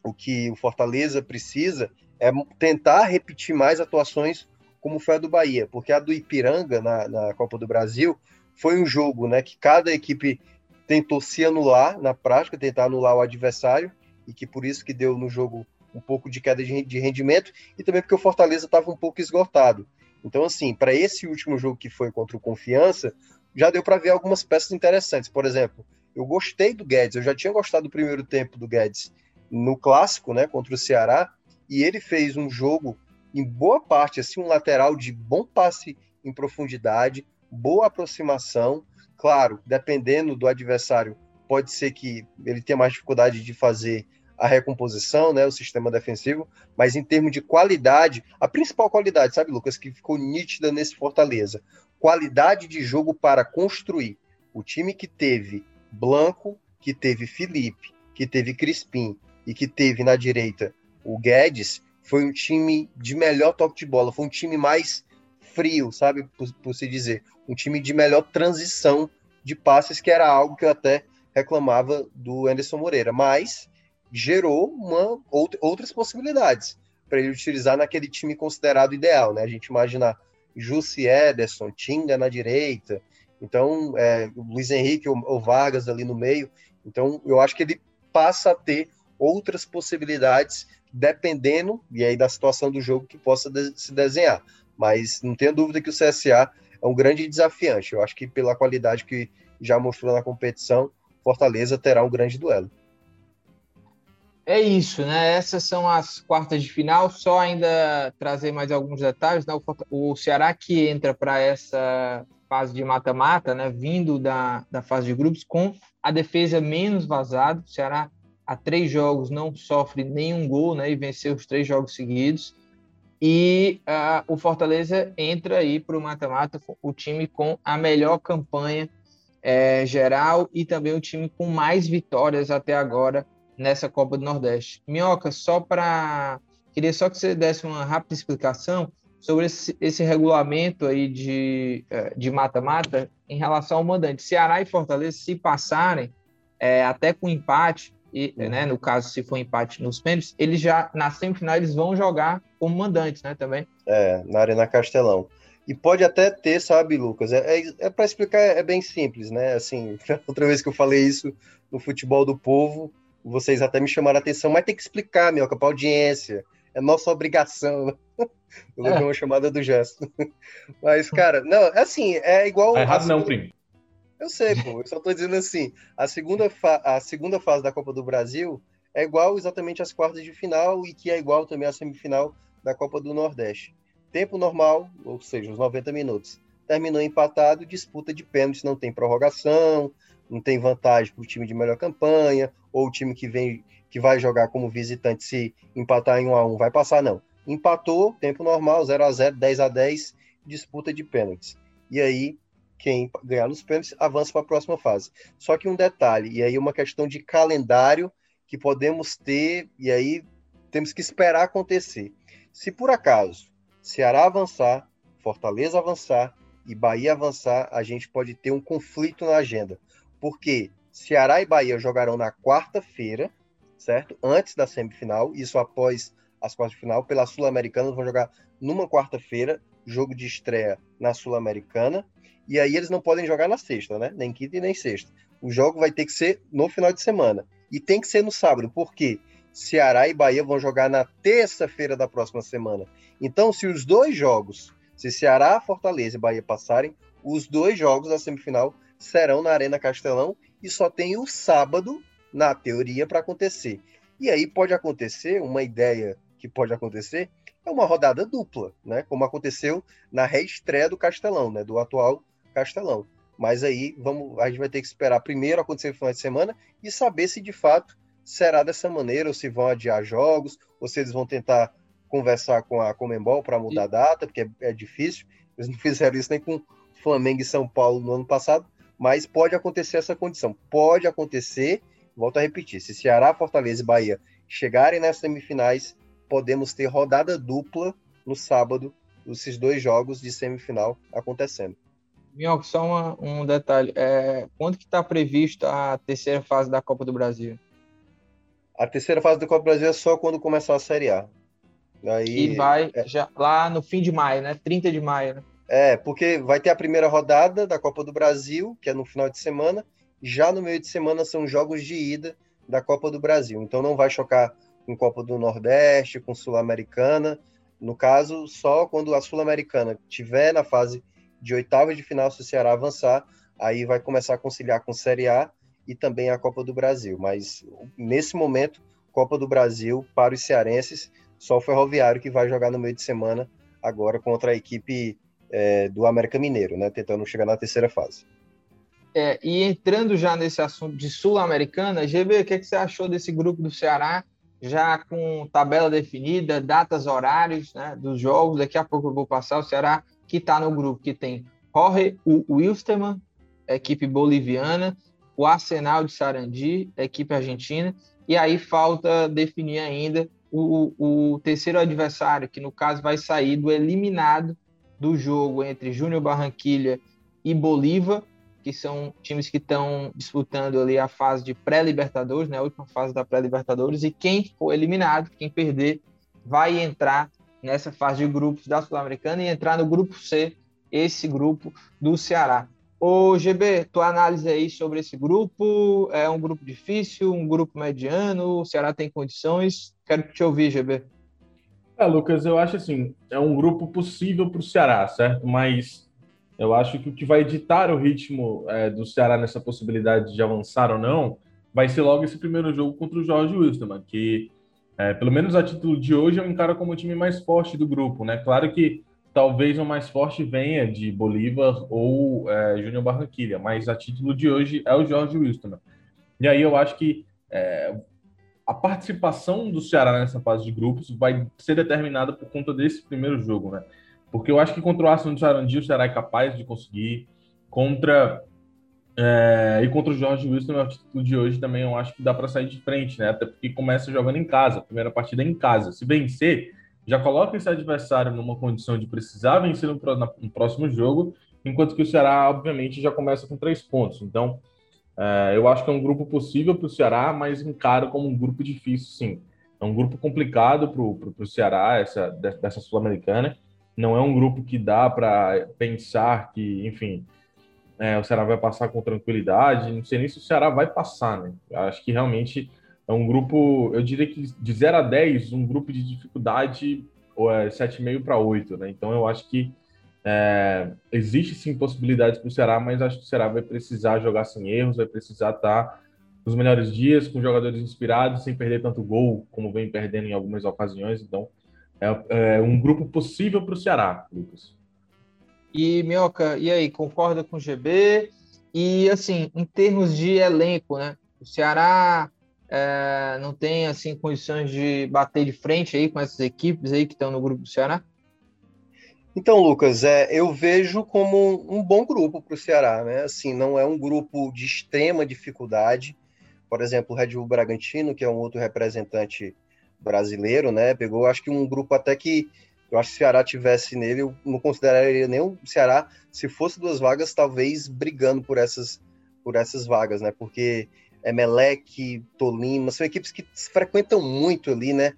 o que o Fortaleza precisa é tentar repetir mais atuações como foi a do Bahia, porque a do Ipiranga na, na Copa do Brasil foi um jogo né, que cada equipe tentou se anular na prática, tentar anular o adversário, e que por isso que deu no jogo um pouco de queda de rendimento, e também porque o Fortaleza estava um pouco esgotado. Então, assim, para esse último jogo que foi contra o Confiança, já deu para ver algumas peças interessantes. Por exemplo, eu gostei do Guedes, eu já tinha gostado do primeiro tempo do Guedes no clássico, né, contra o Ceará, e ele fez um jogo em boa parte, assim, um lateral de bom passe em profundidade, boa aproximação. Claro, dependendo do adversário, pode ser que ele tenha mais dificuldade de fazer a recomposição, né, o sistema defensivo, mas em termos de qualidade, a principal qualidade, sabe, Lucas, que ficou nítida nesse Fortaleza, qualidade de jogo para construir. O time que teve Blanco, que teve Felipe, que teve Crispim e que teve na direita o Guedes, foi um time de melhor toque de bola, foi um time mais frio, sabe, por, por se dizer, um time de melhor transição de passes, que era algo que eu até reclamava do Anderson Moreira, mas gerou uma, outras possibilidades para ele utilizar naquele time considerado ideal, né? A gente imaginar Jussi Ederson, Tinga na direita, então é, Luiz Henrique ou, Vargas ali no meio. Então eu acho que ele passa a ter outras possibilidades dependendo, e aí da situação do jogo que possa de, se desenhar. Mas não tenho dúvida que o CSA é um grande desafiante. Eu acho que pela qualidade que já mostrou na competição, Fortaleza terá um grande duelo. É isso, né? Essas são as quartas de final. Só ainda trazer mais alguns detalhes. Né? O Ceará que entra para essa fase de mata-mata, né? Vindo da, da fase de grupos com a defesa menos vazada. O Ceará há três jogos não sofre nenhum gol, né? E venceu os três jogos seguidos. E uh, o Fortaleza entra aí para o mata-mata, o time com a melhor campanha é, geral e também o time com mais vitórias até agora nessa Copa do Nordeste. Minhoca, só para. Queria só que você desse uma rápida explicação sobre esse, esse regulamento aí de é, de mata-mata em relação ao mandante. Ceará e Fortaleza, se passarem, é, até com empate, e, né, no caso, se for empate nos pênaltis, eles já, na semifinal, eles vão jogar como mandantes, né, também. É, na Arena Castelão. E pode até ter, sabe, Lucas? É, é, é para explicar, é bem simples, né? Assim, outra vez que eu falei isso no futebol do povo, vocês até me chamaram a atenção, mas tem que explicar, meu, para a audiência. É nossa obrigação. Eu é. uma chamada do gesto. Mas, cara, não, assim, é igual. É errado, não, primo. Eu sei, pô. Eu só tô dizendo assim: a segunda, a segunda fase da Copa do Brasil é igual exatamente às quartas de final e que é igual também à semifinal da Copa do Nordeste. Tempo normal, ou seja, os 90 minutos. Terminou empatado, disputa de pênaltis, não tem prorrogação, não tem vantagem para o time de melhor campanha, ou o time que vem que vai jogar como visitante se empatar em 1 a 1 vai passar não. Empatou, tempo normal, 0 a 0, 10 a 10, disputa de pênaltis. E aí quem ganhar nos pênaltis avança para a próxima fase. Só que um detalhe, e aí uma questão de calendário que podemos ter, e aí temos que esperar acontecer. Se por acaso Ceará avançar, Fortaleza avançar e Bahia avançar, a gente pode ter um conflito na agenda. Porque Ceará e Bahia jogarão na quarta-feira, certo? Antes da semifinal, isso após as quartas de final, pela Sul-Americana, vão jogar numa quarta-feira, jogo de estreia na Sul-Americana. E aí eles não podem jogar na sexta, né? Nem quinta e nem sexta. O jogo vai ter que ser no final de semana. E tem que ser no sábado, porque Ceará e Bahia vão jogar na terça-feira da próxima semana. Então, se os dois jogos, se Ceará, Fortaleza e Bahia passarem, os dois jogos da semifinal serão na Arena Castelão e só tem o sábado, na teoria, para acontecer. E aí pode acontecer, uma ideia que pode acontecer, é uma rodada dupla, né? Como aconteceu na reestreia do Castelão, né? Do atual Castelão. Mas aí vamos, a gente vai ter que esperar primeiro acontecer no final de semana e saber se de fato será dessa maneira, ou se vão adiar jogos, ou se eles vão tentar conversar com a Comembol para mudar a data, porque é, é, difícil. Eles não fizeram isso nem com Flamengo e São Paulo no ano passado, mas pode acontecer essa condição. Pode acontecer, volto a repetir, se Ceará, Fortaleza e Bahia chegarem nas semifinais, podemos ter rodada dupla no sábado, esses dois jogos de semifinal acontecendo. Minhoca, só uma, um detalhe. É, quando que está prevista a terceira fase da Copa do Brasil? A terceira fase da Copa do Brasil é só quando começar a Série A. Aí, e vai é... já lá no fim de maio, né? 30 de maio, né? É, porque vai ter a primeira rodada da Copa do Brasil, que é no final de semana. Já no meio de semana são jogos de ida da Copa do Brasil. Então não vai chocar com Copa do Nordeste, com Sul-Americana. No caso, só quando a Sul-Americana tiver na fase de oitavas de final, se o Ceará avançar, aí vai começar a conciliar com Série A e também a Copa do Brasil. Mas nesse momento, Copa do Brasil para os cearenses, só o Ferroviário que vai jogar no meio de semana agora contra a equipe é, do América Mineiro, né? Tentando chegar na terceira fase. É, e entrando já nesse assunto de Sul-Americana, GB, o que, é que você achou desse grupo do Ceará? Já com tabela definida, datas, horários né, dos jogos. Daqui a pouco eu vou passar. O Ceará que está no grupo que tem Jorge Wilstermann, equipe boliviana, o Arsenal de Sarandi, equipe argentina, e aí falta definir ainda o, o terceiro adversário, que no caso vai sair do eliminado do jogo entre Júnior Barranquilha e Bolívar, que são times que estão disputando ali a fase de pré-libertadores, né, a última fase da pré-libertadores, e quem for eliminado, quem perder, vai entrar nessa fase de grupos da Sul-Americana e entrar no grupo C, esse grupo do Ceará. Ô, GB, tua análise aí sobre esse grupo, é um grupo difícil, um grupo mediano, o Ceará tem condições? Quero te ouvir, GB. É, Lucas, eu acho assim, é um grupo possível para o Ceará, certo? Mas eu acho que o que vai ditar o ritmo é, do Ceará nessa possibilidade de avançar ou não vai ser logo esse primeiro jogo contra o Jorge Wilson, que, é, pelo menos a título de hoje, eu encaro como o time mais forte do grupo, né? Claro que talvez o mais forte venha de Bolívar ou é, Júnior Barranquilha, mas a título de hoje é o Jorge Wilson. E aí eu acho que é, a participação do Ceará nessa fase de grupos vai ser determinada por conta desse primeiro jogo, né? Porque eu acho que contra o Arsenal do Sarandi o Ceará é capaz de conseguir, contra é, e contra o Jorge Wilson, no título de hoje também eu acho que dá para sair de frente, né? Até porque começa jogando em casa, a primeira partida é em casa. Se vencer, já coloca esse adversário numa condição de precisar vencer no, no próximo jogo, enquanto que o Ceará, obviamente, já começa com três pontos. Então, é, eu acho que é um grupo possível para o Ceará, mas encaro como um grupo difícil, sim. É um grupo complicado para o Ceará, essa, dessa Sul-Americana. Não é um grupo que dá para pensar que, enfim, é, o Ceará vai passar com tranquilidade. Não sei nem se o Ceará vai passar, né? Acho que realmente é um grupo, eu diria que de 0 a 10, um grupo de dificuldade é 7,5 para 8, né? Então eu acho que é, existe sim possibilidades para o Ceará, mas acho que o Ceará vai precisar jogar sem erros, vai precisar estar nos melhores dias, com jogadores inspirados, sem perder tanto gol como vem perdendo em algumas ocasiões. Então é, é um grupo possível para o Ceará, Lucas. E Minhoca, e aí, concorda com o GB? E assim, em termos de elenco, né? O Ceará é, não tem assim condições de bater de frente aí com essas equipes aí que estão no grupo do Ceará? Então, Lucas, é, eu vejo como um bom grupo para o Ceará, né? Assim, não é um grupo de extrema dificuldade. Por exemplo, o Red Bull Bragantino, que é um outro representante brasileiro, né? Pegou, acho que um grupo até que eu acho que o Ceará tivesse nele, eu não consideraria nem o Ceará, se fosse duas vagas, talvez brigando por essas, por essas vagas, né? Porque Emelec, Tolima, são equipes que frequentam muito ali, né?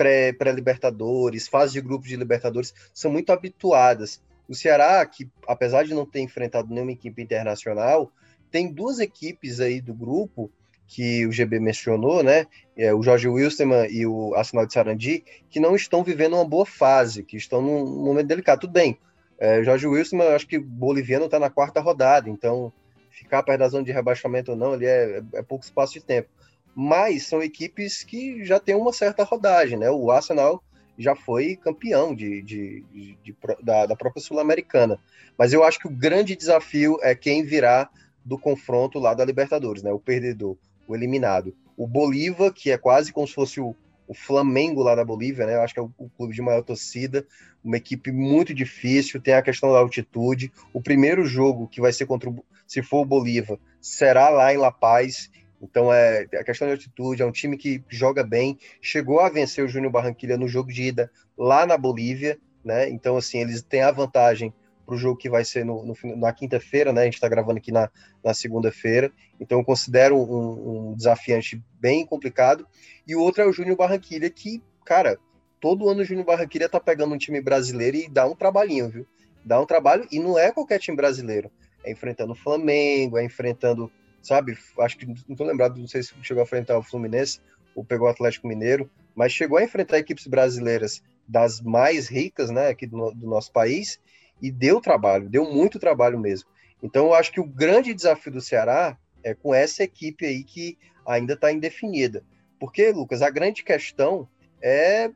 Pré-Libertadores, pré fase de grupos de Libertadores, são muito habituadas. O Ceará, que apesar de não ter enfrentado nenhuma equipe internacional, tem duas equipes aí do grupo que o GB mencionou, né? É, o Jorge Wilstermann e o Arsenal de Sarandi, que não estão vivendo uma boa fase, que estão num momento delicado. Tudo bem, é, Jorge Wilstermann, acho que boliviano está na quarta rodada, então ficar perto da zona de rebaixamento ou não, ali é, é pouco espaço de tempo. Mas são equipes que já têm uma certa rodagem, né? O Arsenal já foi campeão de, de, de, de da, da, própria Sul-Americana. Mas eu acho que o grande desafio é quem virá do confronto lá da Libertadores, né? O perdedor, o eliminado. O Bolívar, que é quase como se fosse o, o Flamengo lá da Bolívia, né? Eu acho que é o, o, clube de maior torcida, uma equipe muito difícil, tem a questão da altitude. O primeiro jogo que vai ser contra o, se for o Bolívar, será lá em La Paz. Então é a questão de altitude, é um time que joga bem, chegou a vencer o Júnior Barranquilha no jogo de ida lá na Bolívia, né? Então assim, eles têm a vantagem para o jogo que vai ser no, no na quinta-feira, né? A gente está gravando aqui na, na segunda-feira, então eu considero um, um, desafiante bem complicado. E o outro é o Júnior Barranquilha, que, cara, todo ano o Júnior Barranquilha tá pegando um time brasileiro e dá um trabalhinho, viu? Dá um trabalho, e não é qualquer time brasileiro. É enfrentando o Flamengo, é enfrentando sabe? Acho que não tô lembrado, não sei se chegou a enfrentar o Fluminense ou pegou o Atlético Mineiro, mas chegou a enfrentar equipes brasileiras das mais ricas, né, aqui do, do nosso país e deu trabalho, deu muito trabalho mesmo. Então, eu acho que o grande desafio do Ceará é com essa equipe aí que ainda está indefinida. Porque, Lucas, a grande questão é,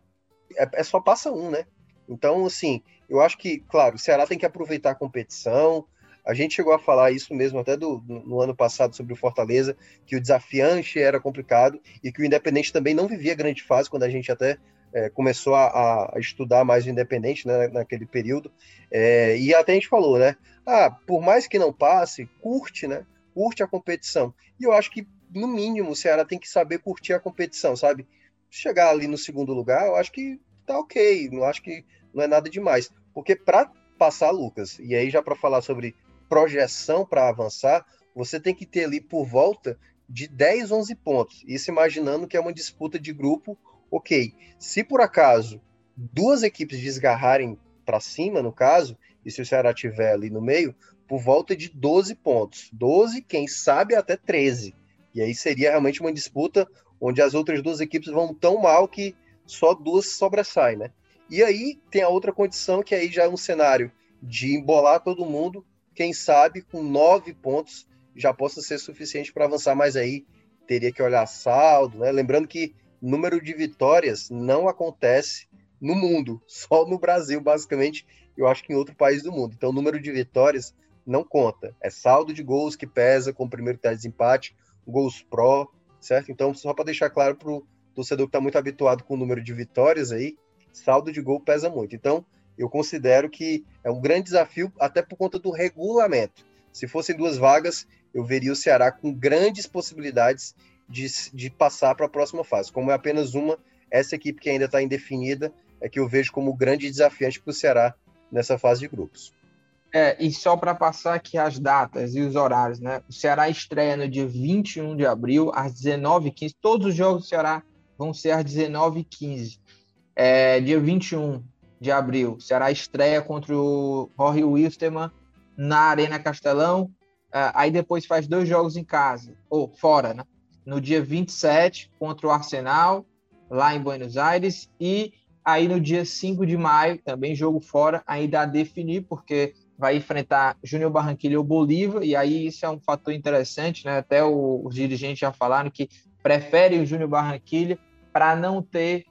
é, é só passa um, né? Então, assim, eu acho que, claro, o Ceará tem que aproveitar a competição, a gente chegou a falar isso mesmo até do, no ano passado sobre o Fortaleza, que o desafiante era complicado e que o Independente também não vivia grande fase quando a gente até é, começou a, a, estudar mais o Independente né, naquele período. É, e até a gente falou, né? Ah, por mais que não passe, curte, né? Curte a competição. E eu acho que, no mínimo, o Ceará tem que saber curtir a competição, sabe? Chegar ali no segundo lugar, eu acho que tá ok. Não acho que não é nada demais. Porque para passar, Lucas, e aí já para falar sobre projeção para avançar, você tem que ter ali por volta de 10, 11 pontos. Isso imaginando que é uma disputa de grupo, ok. Se por acaso duas equipes desgarrarem para cima, no caso, e se o Ceará tiver ali no meio, por volta de 12 pontos. 12, quem sabe até 13. E aí seria realmente uma disputa onde as outras duas equipes vão tão mal que só duas sobressaem, né? E aí tem a outra condição que aí já é um cenário de embolar todo mundo quem sabe com nove pontos já possa ser suficiente para avançar, mas aí teria que olhar saldo, né? Lembrando que número de vitórias não acontece no mundo, só no Brasil, basicamente, eu acho que em outro país do mundo. Então, número de vitórias não conta. É saldo de gols que pesa com o primeiro teste de empate, gols pró, certo? Então, só para deixar claro para o torcedor que está muito habituado com o número de vitórias aí, saldo de gol pesa muito. Então, eu considero que é um grande desafio, até por conta do regulamento. Se fossem duas vagas, eu veria o Ceará com grandes possibilidades de, de passar para a próxima fase. Como é apenas uma, essa equipe que ainda está indefinida é que eu vejo como grande desafiante para o Ceará nessa fase de grupos. É, e só para passar aqui as datas e os horários, né? O Ceará estreia no dia 21 de abril, às 19h15. Todos os jogos do Ceará vão ser às 19h15. É, dia 21, de abril. Ceará estreia contra o Jorge Wilstermann na Arena Castelão. Uh, aí depois faz dois jogos em casa, ou fora, né? No dia 27 contra o Arsenal, lá em Buenos Aires. E aí no dia 5 de maio, também jogo fora, ainda a definir, porque vai enfrentar Júnior Barranquilla ou Bolívar, e aí isso é um fator interessante, né? Até o, os dirigentes já falaram que preferem o Júnior Barranquilla para não ter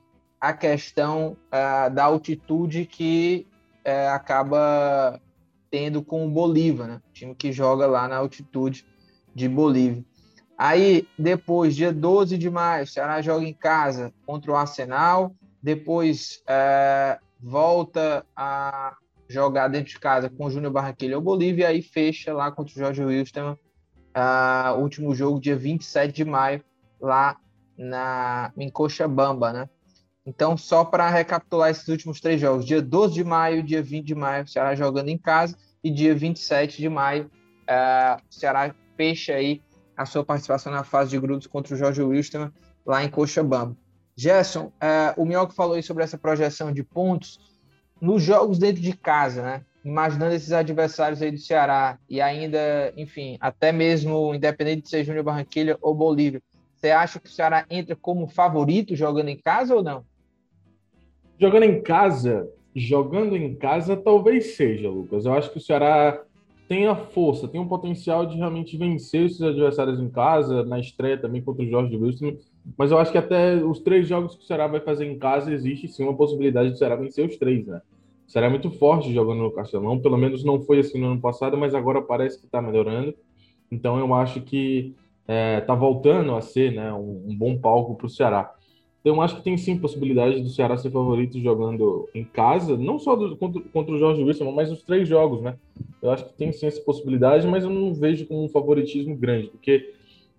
a questão uh, da altitude que uh, acaba tendo com o Bolívar, né? O time que joga lá na altitude de Bolívia. Aí, depois, dia 12 de maio, o Ceará joga em casa contra o Arsenal. Depois, uh, volta a jogar dentro de casa com o Júnior Barranquilla ou Bolívia. E aí fecha lá contra o Jorge Wilson. Uh, último jogo, dia 27 de maio, lá na, em Cochabamba, né? Então, só para recapitular esses últimos três jogos: dia 12 de maio, dia 20 de maio, o Ceará jogando em casa, e dia 27 de maio, uh, o Ceará fecha aí a sua participação na fase de grupos contra o Jorge Wilson lá em Cochabamba. Gerson, uh, o Minhoca falou aí sobre essa projeção de pontos nos jogos dentro de casa, né? Imaginando esses adversários aí do Ceará e ainda, enfim, até mesmo independente de ser Júnior Barranquilha ou Bolívia, você acha que o Ceará entra como favorito jogando em casa ou não? Jogando em casa, jogando em casa talvez seja, Lucas. Eu acho que o Ceará tem a força, tem o potencial de realmente vencer esses adversários em casa, na estreia também contra o Jorge Wilson. Mas eu acho que até os três jogos que o Ceará vai fazer em casa, existe sim uma possibilidade de o Ceará vencer os três, né? O Ceará é muito forte jogando no Castelão, pelo menos não foi assim no ano passado, mas agora parece que está melhorando. Então eu acho que é, voltando a ser né, um, um bom palco para o Ceará. Então, acho que tem sim possibilidade do Ceará ser favorito jogando em casa, não só do, contra, contra, o Jorge Wilson, mas os três jogos, né? Eu acho que tem sim essa possibilidade, mas eu não vejo como um favoritismo grande, porque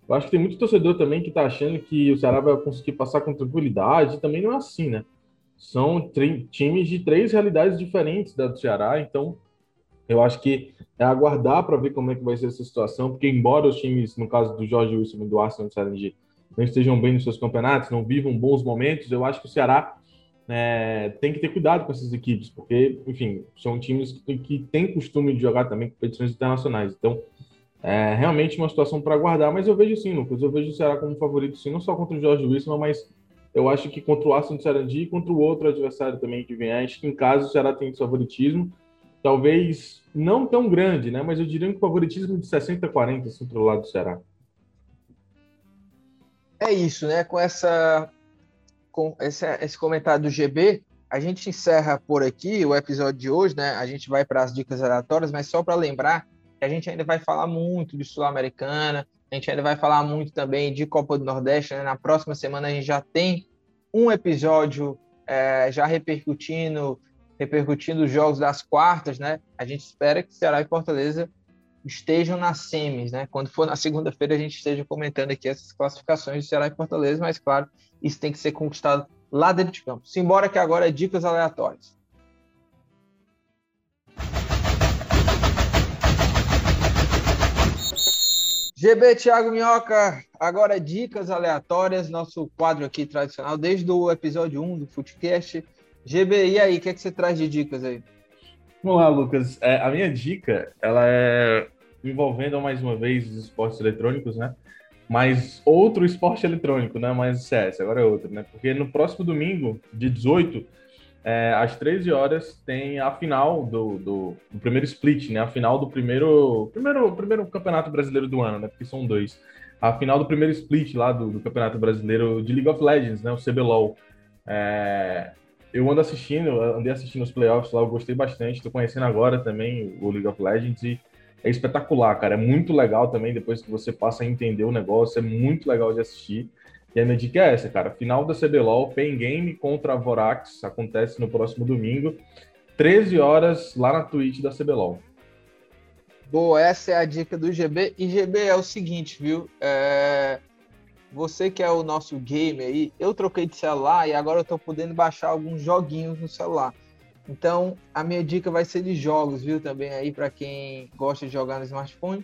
eu acho que tem muito torcedor também que está achando que o Ceará vai conseguir passar com tranquilidade, e também não é assim, né? São times de três realidades diferentes da do Ceará, então eu acho que é aguardar para ver como é que vai ser essa situação, porque embora os times, no caso do Jorge Wilson e do Arsenal de não estejam bem nos seus campeonatos, não vivam bons momentos, eu acho que o Ceará é, tem que ter cuidado com essas equipes, porque, enfim, são times que, que têm costume de jogar também competições internacionais. Então, é realmente uma situação para aguardar, mas eu vejo sim, Lucas, eu vejo o Ceará como favorito sim, não só contra o Jorge Wilson, mas eu acho que contra o de Sarandi e contra o outro adversário também que vem, acho que em casa o Ceará tem favoritismo, talvez não tão grande, né? Mas eu diria um favoritismo de 60 a 40 assim, para o lado do Ceará. É isso, né? Com essa com esse, esse comentário do GB, a gente encerra por aqui o episódio de hoje, né? A gente vai para as dicas aleatórias, mas só para lembrar que a gente ainda vai falar muito de Sul-Americana, a gente ainda vai falar muito também de Copa do Nordeste. Né? Na próxima semana a gente já tem um episódio é, já repercutindo repercutindo os jogos das quartas, né? A gente espera que Ceará e Fortaleza estejam nas semis, né? Quando for na segunda-feira a gente esteja comentando aqui essas classificações de Ceará e Fortaleza, mas claro, isso tem que ser conquistado lá dentro de campo. Simbora que agora é dicas aleatórias. GB Thiago Minhoca, agora é dicas aleatórias, nosso quadro aqui tradicional, desde o episódio 1 do Footcast. GB, e aí, o que, é que você traz de dicas aí? Vamos lá, Lucas. É, a minha dica, ela é envolvendo mais uma vez os esportes eletrônicos, né? Mas outro esporte eletrônico, né? Mas CS, agora é outro, né? Porque no próximo domingo, de 18, é, às 13 horas, tem a final do, do, do, primeiro split, né? A final do primeiro, primeiro, primeiro campeonato brasileiro do ano, né? Porque são dois. A final do primeiro split lá do, do campeonato brasileiro de League of Legends, né? O CBLOL. É, eu ando assistindo, andei assistindo os playoffs lá, eu gostei bastante. Tô conhecendo agora também o League of Legends e é espetacular, cara. É muito legal também, depois que você passa a entender o negócio, é muito legal de assistir. E a minha dica é essa, cara. Final da CBLOL, Pen Game contra Vorax, acontece no próximo domingo, 13 horas, lá na Twitch da CBLOL. Boa, essa é a dica do GB. E GB é o seguinte, viu? É você que é o nosso gamer aí, eu troquei de celular e agora eu tô podendo baixar alguns joguinhos no celular. Então, a minha dica vai ser de jogos, viu? Também aí para quem gosta de jogar no smartphone.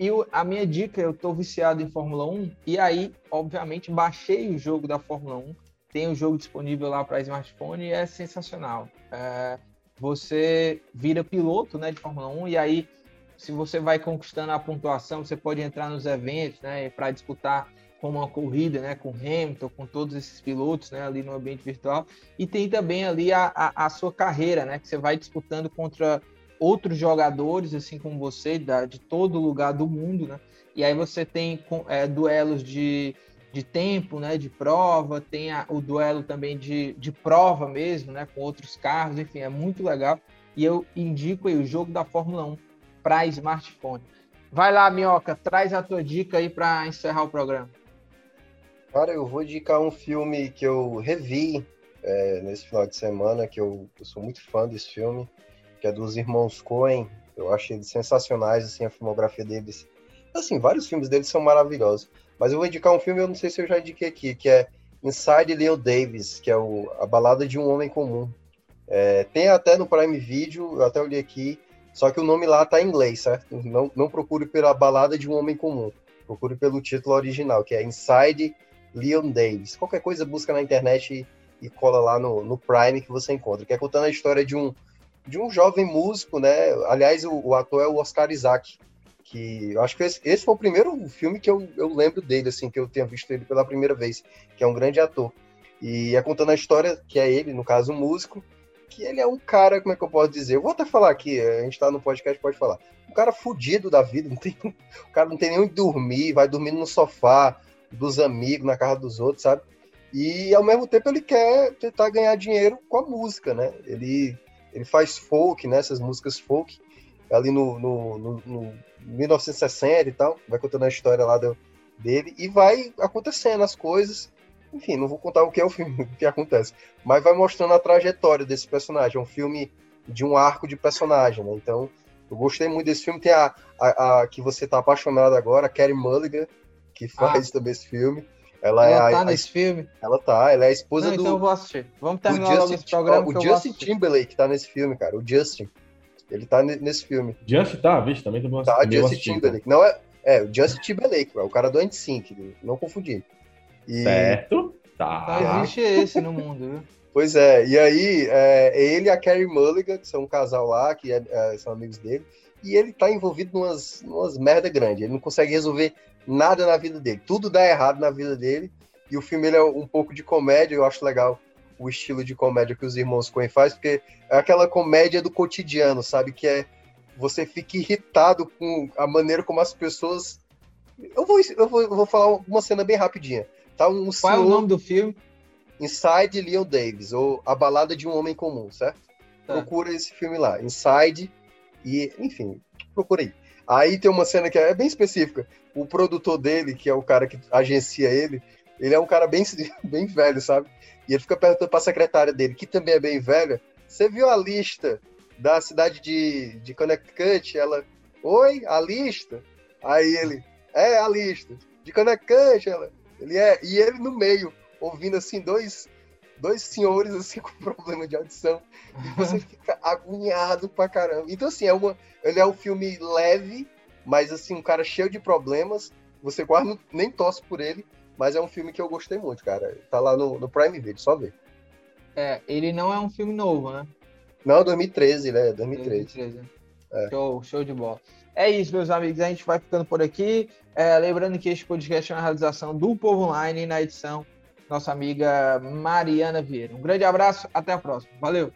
E a minha dica, eu tô viciado em Fórmula 1 e aí, obviamente, baixei o jogo da Fórmula 1. Tem o jogo disponível lá para smartphone e é sensacional. É, você vira piloto, né, de Fórmula 1 e aí se você vai conquistando a pontuação, você pode entrar nos eventos, né, para disputar como uma corrida, né, com Hamilton, com todos esses pilotos, né, ali no ambiente virtual, e tem também ali a, a, a, sua carreira, né, que você vai disputando contra outros jogadores, assim como você, da, de todo lugar do mundo, né, e aí você tem é, duelos de, de tempo, né, de prova, tem a, o duelo também de, de prova mesmo, né, com outros carros, enfim, é muito legal, e eu indico aí o jogo da Fórmula 1 para smartphone. Vai lá, Minhoca, traz a tua dica aí para encerrar o programa. Cara, eu vou indicar um filme que eu revi é, nesse final de semana, que eu, eu, sou muito fã desse filme, que é dos irmãos Coen. Eu achei eles sensacionais, assim, a filmografia deles. Assim, vários filmes deles são maravilhosos. Mas eu vou indicar um filme, eu não sei se eu já indiquei aqui, que é Inside Leo Davis, que é o, a balada de um homem comum. É, tem até no Prime Video, eu até olhei aqui, só que o nome lá tá em inglês, certo? Não, não procure pela balada de um homem comum. Procure pelo título original, que é Inside Leon Davis. Qualquer coisa busca na internet e, e cola lá no, no, Prime que você encontra. Que é contando a história de um, de um jovem músico, né? Aliás, o, o ator é o Oscar Isaac, que eu acho que esse, esse foi o primeiro filme que eu, eu lembro dele, assim, que eu tenha visto ele pela primeira vez, que é um grande ator. E é contando a história que é ele, no caso, um músico, que ele é um cara, como é que eu posso dizer? Eu vou até falar aqui, a gente tá no podcast, pode falar. Um cara fudido da vida, não tem, o cara não tem nem onde dormir, vai dormindo no sofá dos amigos, na casa dos outros, sabe? E ao mesmo tempo ele quer tentar ganhar dinheiro com a música, né? Ele, ele faz folk, né? Essas músicas folk, ali no, no, no, no 1960 e tal, vai contando a história lá do, dele, e vai acontecendo as coisas. Enfim, não vou contar o que é o filme, o que acontece, mas vai mostrando a trajetória desse personagem. É um filme de um arco de personagem, né? Então, eu gostei muito desse filme. Tem a, a, a que você tá apaixonado agora, a Carrie Mulligan, que faz ah. também esse filme. Ela, ela é tá a, nesse filme? Ela tá, ela é a esposa Não, do. Então eu vou assistir. Vamos terminar Justin, logo esse programa. o Justin Timberlake tá nesse filme, cara. O Justin. Ele tá nesse filme. Justin tá, vixe, também tem uma Tá, Justin Timberlake. Não é, é, o Justin Timberlake, o cara do NSYNC, não confundir. E... Certo. Tá. Só existe esse no mundo, viu? Pois é, e aí é, ele e a Carrie Mulligan, que são um casal lá, que é, é, são amigos dele, e ele tá envolvido numas, numas merda grande. Ele não consegue resolver nada na vida dele. Tudo dá errado na vida dele. E o filme ele é um pouco de comédia, eu acho legal o estilo de comédia que os irmãos Coen faz, porque é aquela comédia do cotidiano, sabe? Que é você fica irritado com a maneira como as pessoas. Eu vou, eu vou, eu vou falar uma cena bem rapidinha. Tá um Qual é o nome do filme? Inside Leon Davis, ou A Balada de um Homem Comum, certo? Tá. Procura esse filme lá, Inside, e, enfim, procura aí. Aí tem uma cena que é bem específica. O produtor dele, que é o cara que agencia ele, ele é um cara bem, bem velho, sabe? E ele fica perguntando pra secretária dele, que também é bem velha, você viu a lista da cidade de, de Connecticut? Ela, oi, a lista? Aí ele, é, a lista. De Connecticut, ela, ele é, e ele no meio, ouvindo assim, dois, dois senhores assim com problema de audição, e você fica agoniado pra caramba. Então, assim, é uma, ele é um filme leve, mas assim, um cara cheio de problemas, você quase não, nem torce por ele, mas é um filme que eu gostei muito, cara. Tá lá no, no Prime Video, só ver. É, ele não é um filme novo, né? Não, 2013, né? 2013. 2013. É. Show, show de bola. É isso, meus amigos. A gente vai ficando por aqui. É, lembrando que este podcast é uma realização do Povo Online na edição nossa amiga Mariana Vieira. Um grande abraço, até a próxima. Valeu!